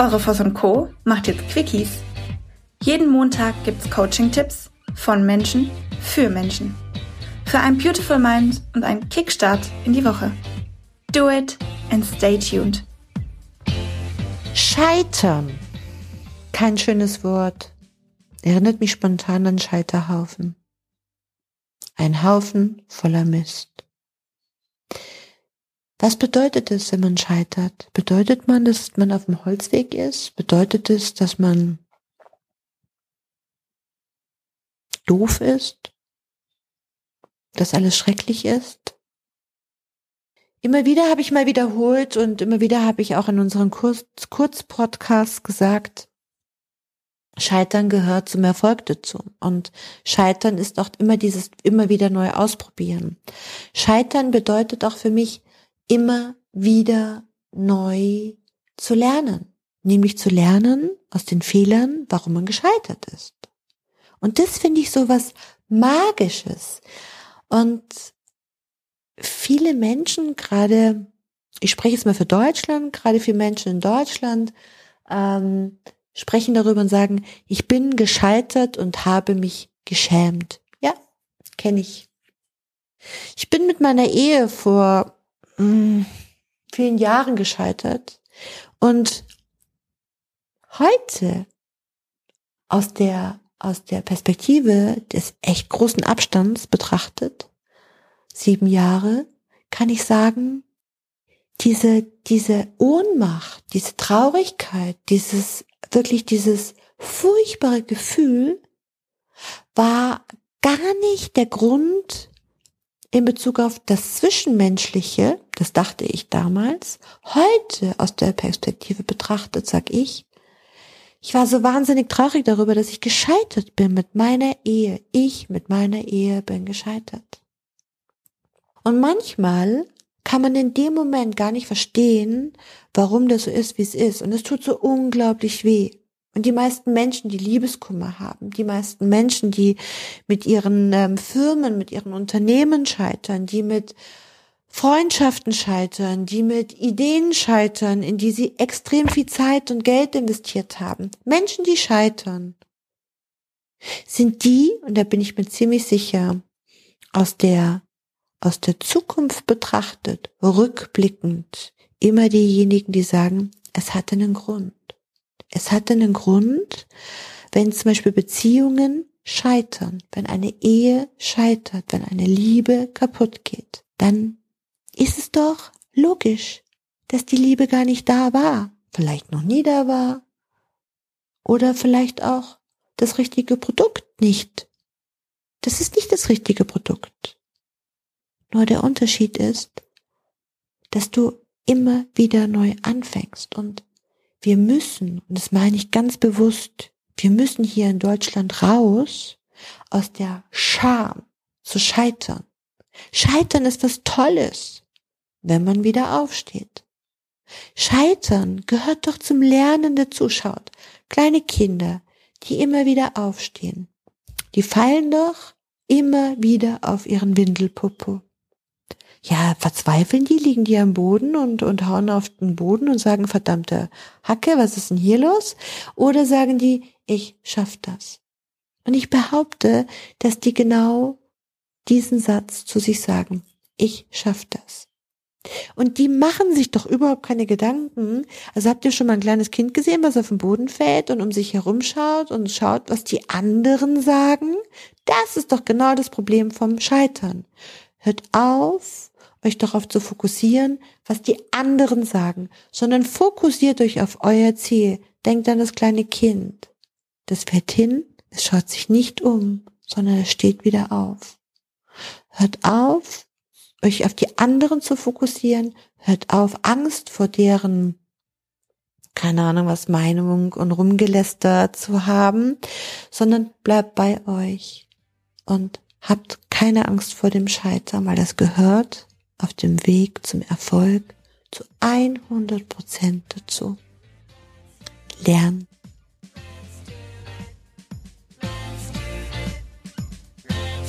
Eure Voss und Co. macht jetzt Quickies. Jeden Montag gibt's Coaching-Tipps von Menschen für Menschen. Für ein Beautiful Mind und einen Kickstart in die Woche. Do it and stay tuned. Scheitern. Kein schönes Wort. Erinnert mich spontan an Scheiterhaufen. Ein Haufen voller Mist. Was bedeutet es, wenn man scheitert? Bedeutet man, dass man auf dem Holzweg ist? Bedeutet es, dass man doof ist? Dass alles schrecklich ist? Immer wieder habe ich mal wiederholt und immer wieder habe ich auch in unseren Kurz Kurzpodcasts gesagt, Scheitern gehört zum Erfolg dazu. Und Scheitern ist auch immer dieses immer wieder neu ausprobieren. Scheitern bedeutet auch für mich, immer wieder neu zu lernen. Nämlich zu lernen aus den Fehlern, warum man gescheitert ist. Und das finde ich so was Magisches. Und viele Menschen, gerade, ich spreche jetzt mal für Deutschland, gerade viele Menschen in Deutschland, ähm, sprechen darüber und sagen, ich bin gescheitert und habe mich geschämt. Ja, kenne ich. Ich bin mit meiner Ehe vor mh, mm, vielen Jahren gescheitert. Und heute aus der aus der Perspektive des echt großen Abstands betrachtet, sieben Jahre, kann ich sagen, diese, diese Ohnmacht, diese Traurigkeit, dieses, wirklich dieses furchtbare Gefühl war gar nicht der Grund, in Bezug auf das Zwischenmenschliche, das dachte ich damals, heute aus der Perspektive betrachtet, sag ich, ich war so wahnsinnig traurig darüber, dass ich gescheitert bin mit meiner Ehe. Ich mit meiner Ehe bin gescheitert. Und manchmal kann man in dem Moment gar nicht verstehen, warum das so ist, wie es ist. Und es tut so unglaublich weh. Und die meisten Menschen, die Liebeskummer haben, die meisten Menschen, die mit ihren ähm, Firmen, mit ihren Unternehmen scheitern, die mit Freundschaften scheitern, die mit Ideen scheitern, in die sie extrem viel Zeit und Geld investiert haben. Menschen, die scheitern, sind die, und da bin ich mir ziemlich sicher, aus der, aus der Zukunft betrachtet, rückblickend, immer diejenigen, die sagen, es hatte einen Grund. Es hat einen Grund, wenn zum Beispiel Beziehungen scheitern, wenn eine Ehe scheitert, wenn eine Liebe kaputt geht, dann ist es doch logisch, dass die Liebe gar nicht da war, vielleicht noch nie da war oder vielleicht auch das richtige Produkt nicht. Das ist nicht das richtige Produkt. Nur der Unterschied ist, dass du immer wieder neu anfängst und wir müssen, und das meine ich ganz bewusst, wir müssen hier in Deutschland raus aus der Scham zu scheitern. Scheitern ist was Tolles, wenn man wieder aufsteht. Scheitern gehört doch zum Lernen dazu. Schaut, kleine Kinder, die immer wieder aufstehen, die fallen doch immer wieder auf ihren Windelpopo ja, verzweifeln die, liegen die am Boden und, und hauen auf den Boden und sagen, verdammte Hacke, was ist denn hier los? Oder sagen die, ich schaff das. Und ich behaupte, dass die genau diesen Satz zu sich sagen, ich schaff das. Und die machen sich doch überhaupt keine Gedanken. Also habt ihr schon mal ein kleines Kind gesehen, was auf den Boden fällt und um sich herum schaut und schaut, was die anderen sagen? Das ist doch genau das Problem vom Scheitern. Hört auf, euch darauf zu fokussieren, was die anderen sagen, sondern fokussiert euch auf euer Ziel. Denkt an das kleine Kind. Das fährt hin, es schaut sich nicht um, sondern es steht wieder auf. Hört auf, euch auf die anderen zu fokussieren, hört auf, Angst vor deren, keine Ahnung was, Meinung und Rumgeläster zu haben, sondern bleibt bei euch und habt keine Angst vor dem Scheitern, weil das gehört auf dem Weg zum Erfolg zu 100 Prozent dazu. Lernen.